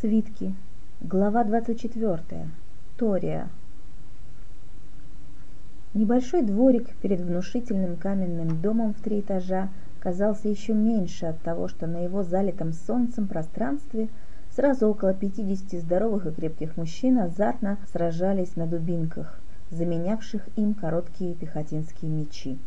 Свитки. Глава 24. Тория. Небольшой дворик перед внушительным каменным домом в три этажа казался еще меньше от того, что на его залитом солнцем пространстве сразу около 50 здоровых и крепких мужчин азартно сражались на дубинках, заменявших им короткие пехотинские мечи.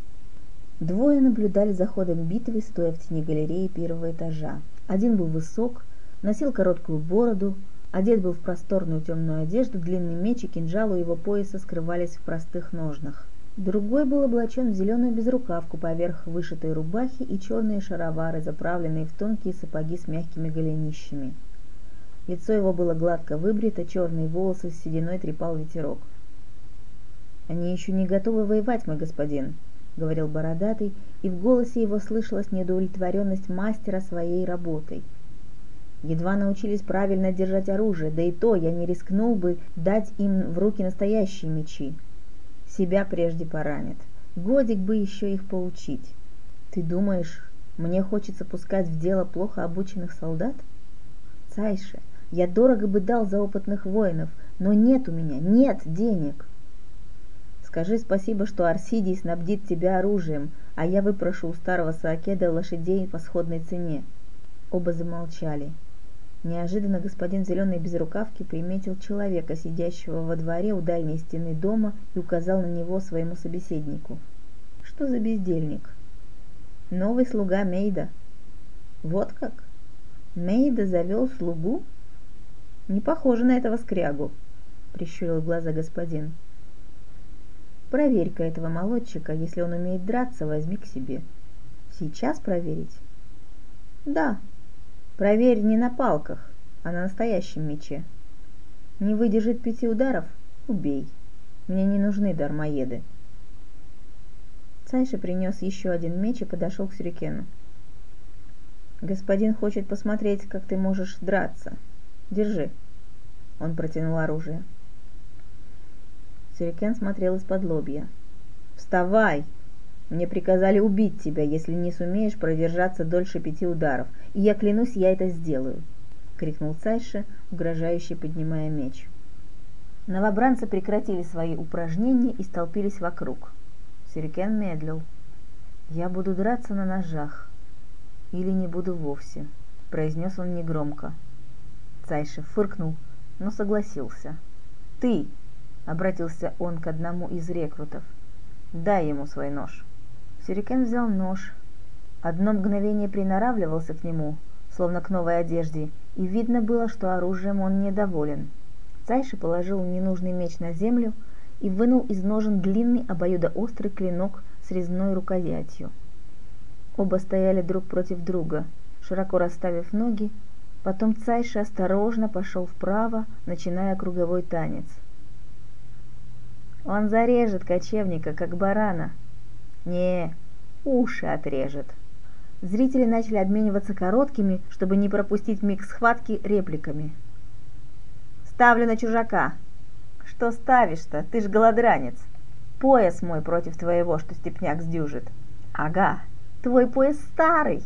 Двое наблюдали за ходом битвы, стоя в тени галереи первого этажа. Один был высок, носил короткую бороду, одет был в просторную темную одежду, длинный меч и кинжал у его пояса скрывались в простых ножнах. Другой был облачен в зеленую безрукавку поверх вышитой рубахи и черные шаровары, заправленные в тонкие сапоги с мягкими голенищами. Лицо его было гладко выбрито, черные волосы с сединой трепал ветерок. «Они еще не готовы воевать, мой господин», — говорил бородатый, и в голосе его слышалась неудовлетворенность мастера своей работой — едва научились правильно держать оружие, да и то я не рискнул бы дать им в руки настоящие мечи. Себя прежде поранят. Годик бы еще их поучить. Ты думаешь, мне хочется пускать в дело плохо обученных солдат? Цайше, я дорого бы дал за опытных воинов, но нет у меня, нет денег. Скажи спасибо, что Арсидий снабдит тебя оружием, а я выпрошу у старого Саакеда лошадей по сходной цене. Оба замолчали. Неожиданно господин в зеленой безрукавке приметил человека, сидящего во дворе у дальней стены дома, и указал на него своему собеседнику. Что за бездельник? Новый слуга Мейда. Вот как? Мейда завел слугу? Не похоже на этого скрягу, прищурил глаза господин. Проверь-ка этого молодчика, если он умеет драться, возьми к себе. Сейчас проверить? Да, Проверь не на палках, а на настоящем мече. Не выдержит пяти ударов – убей. Мне не нужны дармоеды. Цайша принес еще один меч и подошел к Сюрикену. «Господин хочет посмотреть, как ты можешь драться. Держи». Он протянул оружие. Сюрикен смотрел из-под лобья. «Вставай!» Мне приказали убить тебя, если не сумеешь продержаться дольше пяти ударов, и я клянусь, я это сделаю!» — крикнул Цайше, угрожающе поднимая меч. Новобранцы прекратили свои упражнения и столпились вокруг. Сюрикен медлил. «Я буду драться на ножах. Или не буду вовсе», — произнес он негромко. Цайше фыркнул, но согласился. «Ты!» — обратился он к одному из рекрутов. «Дай ему свой нож». Сюрикен взял нож. Одно мгновение приноравливался к нему, словно к новой одежде, и видно было, что оружием он недоволен. Цайши положил ненужный меч на землю и вынул из ножен длинный обоюдоострый клинок с резной рукоятью. Оба стояли друг против друга, широко расставив ноги, потом Цайши осторожно пошел вправо, начиная круговой танец. «Он зарежет кочевника, как барана», не, уши отрежет. Зрители начали обмениваться короткими, чтобы не пропустить миг схватки, репликами. «Ставлю на чужака!» «Что ставишь-то? Ты ж голодранец!» «Пояс мой против твоего, что степняк сдюжит!» «Ага, твой пояс старый!»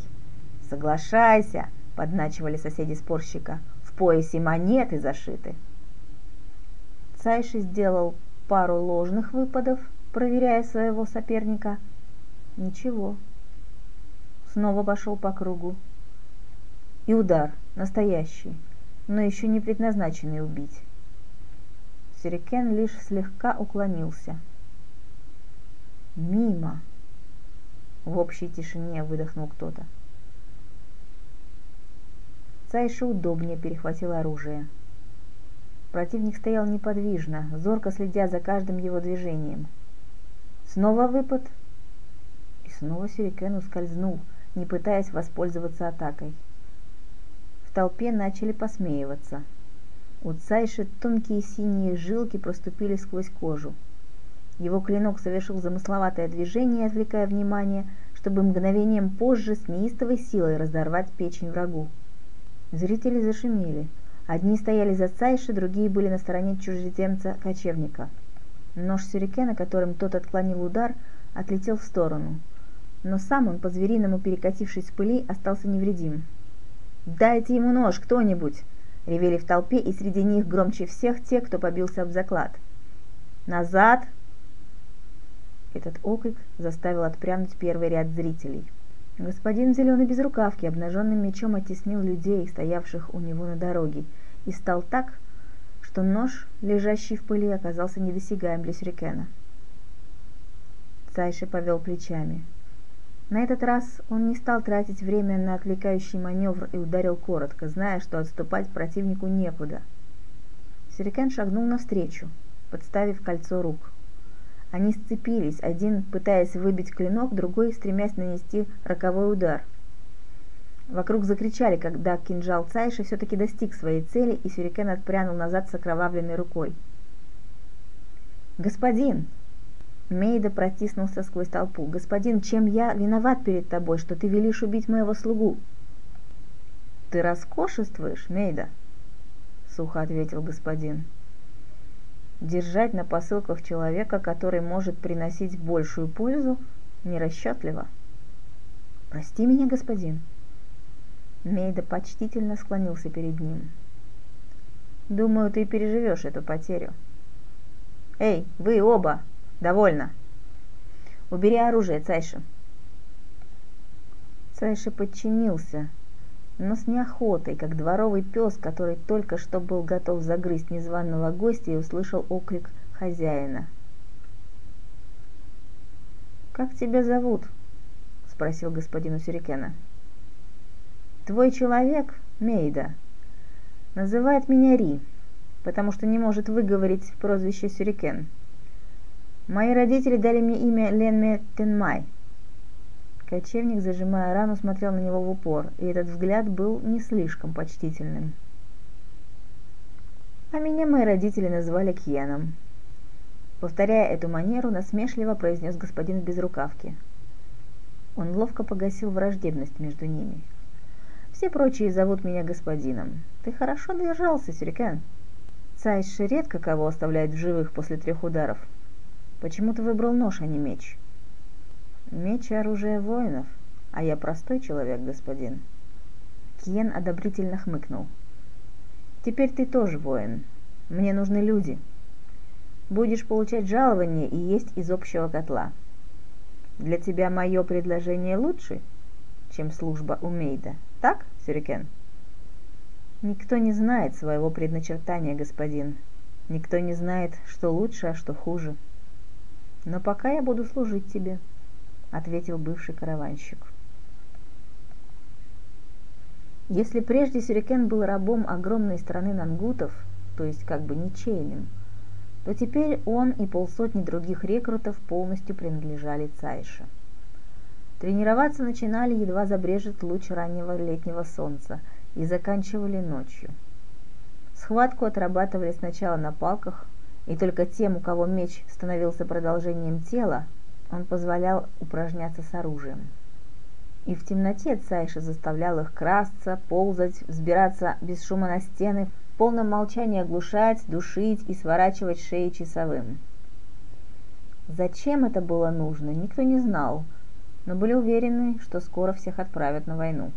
«Соглашайся!» — подначивали соседи спорщика. «В поясе монеты зашиты!» Цайши сделал пару ложных выпадов, проверяя своего соперника. Ничего. Снова пошел по кругу. И удар, настоящий, но еще не предназначенный убить. Сирикен лишь слегка уклонился. «Мимо!» В общей тишине выдохнул кто-то. Цайша удобнее перехватил оружие. Противник стоял неподвижно, зорко следя за каждым его движением. Снова выпад. И снова Сюрикен ускользнул, не пытаясь воспользоваться атакой. В толпе начали посмеиваться. У Цайши тонкие синие жилки проступили сквозь кожу. Его клинок совершил замысловатое движение, отвлекая внимание, чтобы мгновением позже с неистовой силой разорвать печень врагу. Зрители зашумели. Одни стояли за Цайши, другие были на стороне чужеземца-кочевника – Нож сюрикена, которым тот отклонил удар, отлетел в сторону. Но сам он, по-звериному перекатившись в пыли, остался невредим. «Дайте ему нож, кто-нибудь!» Ревели в толпе, и среди них громче всех те, кто побился об заклад. «Назад!» Этот окрик заставил отпрянуть первый ряд зрителей. Господин в зеленой безрукавке обнаженным мечом оттеснил людей, стоявших у него на дороге, и стал так, что нож, лежащий в пыли, оказался недосягаем для сюрикена. Цайши повел плечами. На этот раз он не стал тратить время на отвлекающий маневр и ударил коротко, зная, что отступать противнику некуда. Сюрикен шагнул навстречу, подставив кольцо рук – они сцепились, один пытаясь выбить клинок, другой стремясь нанести роковой удар. Вокруг закричали, когда кинжал Цайши все-таки достиг своей цели, и Сюрикен отпрянул назад с окровавленной рукой. «Господин!» Мейда протиснулся сквозь толпу. «Господин, чем я виноват перед тобой, что ты велишь убить моего слугу?» «Ты роскошествуешь, Мейда?» — сухо ответил господин. Держать на посылках человека, который может приносить большую пользу, нерасчетливо. «Прости меня, господин». Мейда почтительно склонился перед ним. «Думаю, ты переживешь эту потерю». «Эй, вы оба! Довольно!» «Убери оружие, Цайша!» Цайша подчинился, но с неохотой, как дворовый пес, который только что был готов загрызть незваного гостя и услышал оклик хозяина. «Как тебя зовут?» – спросил господин у Сюрикена. «Твой человек, Мейда, называет меня Ри, потому что не может выговорить прозвище Сюрикен. Мои родители дали мне имя Ленме Тенмай – Кочевник, зажимая рану, смотрел на него в упор, и этот взгляд был не слишком почтительным. «А меня мои родители назвали Кьеном», Повторяя эту манеру, насмешливо произнес господин в безрукавке. Он ловко погасил враждебность между ними. «Все прочие зовут меня господином. Ты хорошо держался, Сюрикен. Цайши редко кого оставляет в живых после трех ударов. Почему ты выбрал нож, а не меч?» Меч – оружие воинов, а я простой человек, господин. Киен одобрительно хмыкнул. Теперь ты тоже воин. Мне нужны люди. Будешь получать жалование и есть из общего котла. Для тебя мое предложение лучше, чем служба у Мейда. Так, Сюрикен? Никто не знает своего предначертания, господин. Никто не знает, что лучше, а что хуже. Но пока я буду служить тебе. — ответил бывший караванщик. Если прежде Сюрикен был рабом огромной страны нангутов, то есть как бы ничейным, то теперь он и полсотни других рекрутов полностью принадлежали Цайше. Тренироваться начинали, едва забрежет луч раннего летнего солнца, и заканчивали ночью. Схватку отрабатывали сначала на палках, и только тем, у кого меч становился продолжением тела, он позволял упражняться с оружием. И в темноте Цайша заставлял их красться, ползать, взбираться без шума на стены, в полном молчании оглушать, душить и сворачивать шеи часовым. Зачем это было нужно, никто не знал, но были уверены, что скоро всех отправят на войну.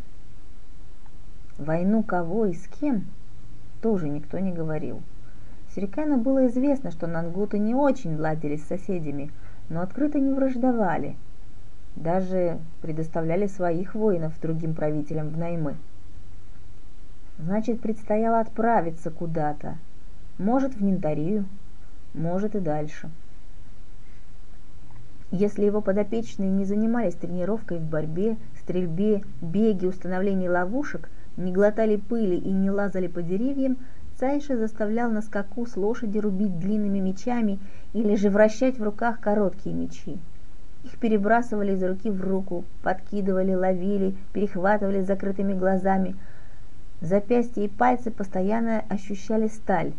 Войну кого и с кем, тоже никто не говорил. Сирикану было известно, что нангуты не очень ладили с соседями – но открыто не враждовали, даже предоставляли своих воинов другим правителям в наймы. Значит, предстояло отправиться куда-то, может в Нинтарию, может и дальше. Если его подопечные не занимались тренировкой в борьбе, стрельбе, беге, установлении ловушек, не глотали пыли и не лазали по деревьям, Цайши заставлял на скаку с лошади рубить длинными мечами или же вращать в руках короткие мечи. Их перебрасывали из руки в руку, подкидывали, ловили, перехватывали закрытыми глазами. Запястья и пальцы постоянно ощущали сталь.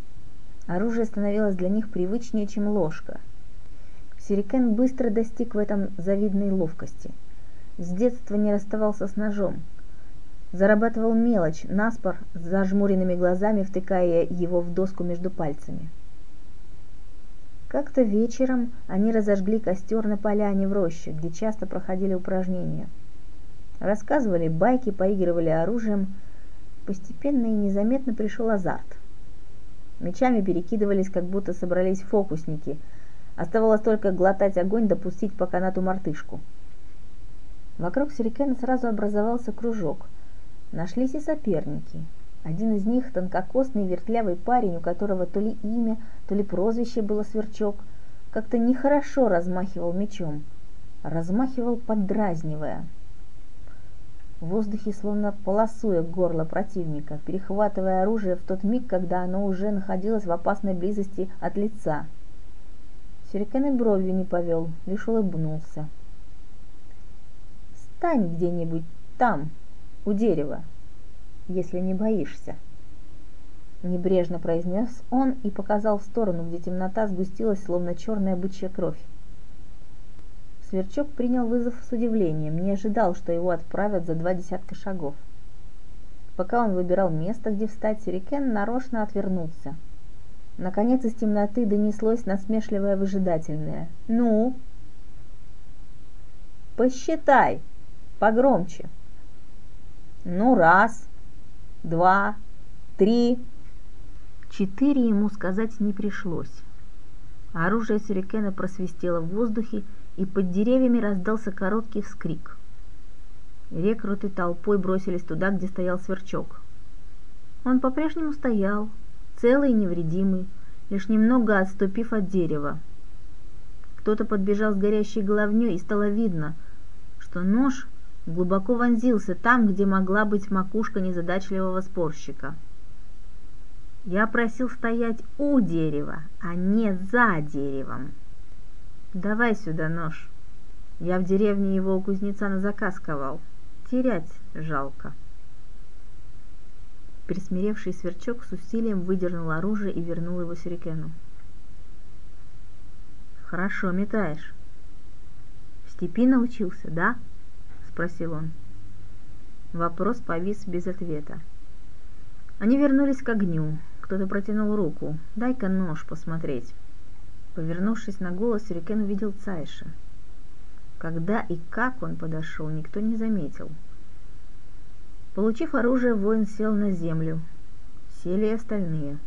Оружие становилось для них привычнее, чем ложка. Сирикен быстро достиг в этом завидной ловкости. С детства не расставался с ножом – зарабатывал мелочь, наспор, с зажмуренными глазами, втыкая его в доску между пальцами. Как-то вечером они разожгли костер на поляне в роще, где часто проходили упражнения. Рассказывали байки, поигрывали оружием. Постепенно и незаметно пришел азарт. Мечами перекидывались, как будто собрались фокусники. Оставалось только глотать огонь, допустить по канату мартышку. Вокруг сюрикена сразу образовался кружок. Нашлись и соперники. Один из них, тонкокосный вертлявый парень, у которого то ли имя, то ли прозвище было Сверчок, как-то нехорошо размахивал мечом. Размахивал, поддразнивая. В воздухе, словно полосуя горло противника, перехватывая оружие в тот миг, когда оно уже находилось в опасной близости от лица. Сюрикен и бровью не повел, лишь улыбнулся. «Стань где-нибудь там, у дерева, если не боишься», — небрежно произнес он и показал в сторону, где темнота сгустилась, словно черная бычья кровь. Сверчок принял вызов с удивлением, не ожидал, что его отправят за два десятка шагов. Пока он выбирал место, где встать, Сюрикен нарочно отвернулся. Наконец из темноты донеслось насмешливое выжидательное «Ну?» «Посчитай! Погромче!» «Ну, раз, два, три...» Четыре ему сказать не пришлось. Оружие Сюрикена просвистело в воздухе и под деревьями раздался короткий вскрик. Рекруты толпой бросились туда, где стоял сверчок. Он по-прежнему стоял, целый и невредимый, лишь немного отступив от дерева. Кто-то подбежал с горящей головней, и стало видно, что нож глубоко вонзился там, где могла быть макушка незадачливого спорщика. Я просил стоять у дерева, а не за деревом. Давай сюда нож. Я в деревне его у кузнеца на заказ ковал. Терять жалко. Присмиревший сверчок с усилием выдернул оружие и вернул его Сюрикену. «Хорошо метаешь». «В степи научился, да?» — спросил он. Вопрос повис без ответа. Они вернулись к огню. Кто-то протянул руку. «Дай-ка нож посмотреть». Повернувшись на голос, Сюрикен увидел Цайша. Когда и как он подошел, никто не заметил. Получив оружие, воин сел на землю. Сели и остальные.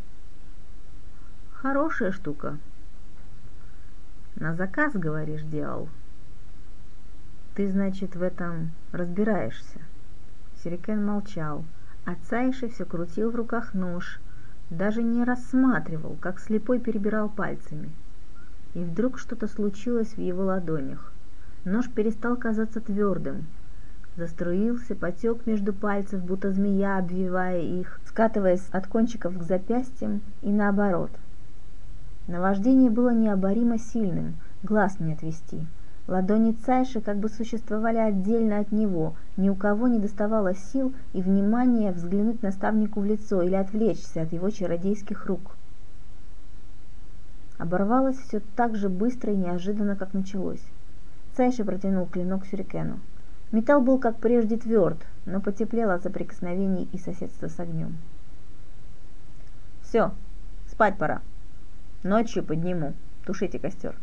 Хорошая штука. На заказ, говоришь, делал. Ты, значит, в этом разбираешься. Сирикен молчал, а все крутил в руках нож, даже не рассматривал, как слепой перебирал пальцами – и вдруг что-то случилось в его ладонях. Нож перестал казаться твердым. Заструился, потек между пальцев, будто змея, обвивая их, скатываясь от кончиков к запястьям и наоборот. Наваждение было необоримо сильным, глаз не отвести. Ладони Цайши как бы существовали отдельно от него, ни у кого не доставало сил и внимания взглянуть наставнику в лицо или отвлечься от его чародейских рук. Оборвалось все так же быстро и неожиданно, как началось. Цайши протянул клинок сюрикену. Металл был, как прежде, тверд, но потеплел от соприкосновений и соседства с огнем. «Все, спать пора. Ночью подниму. Тушите костер».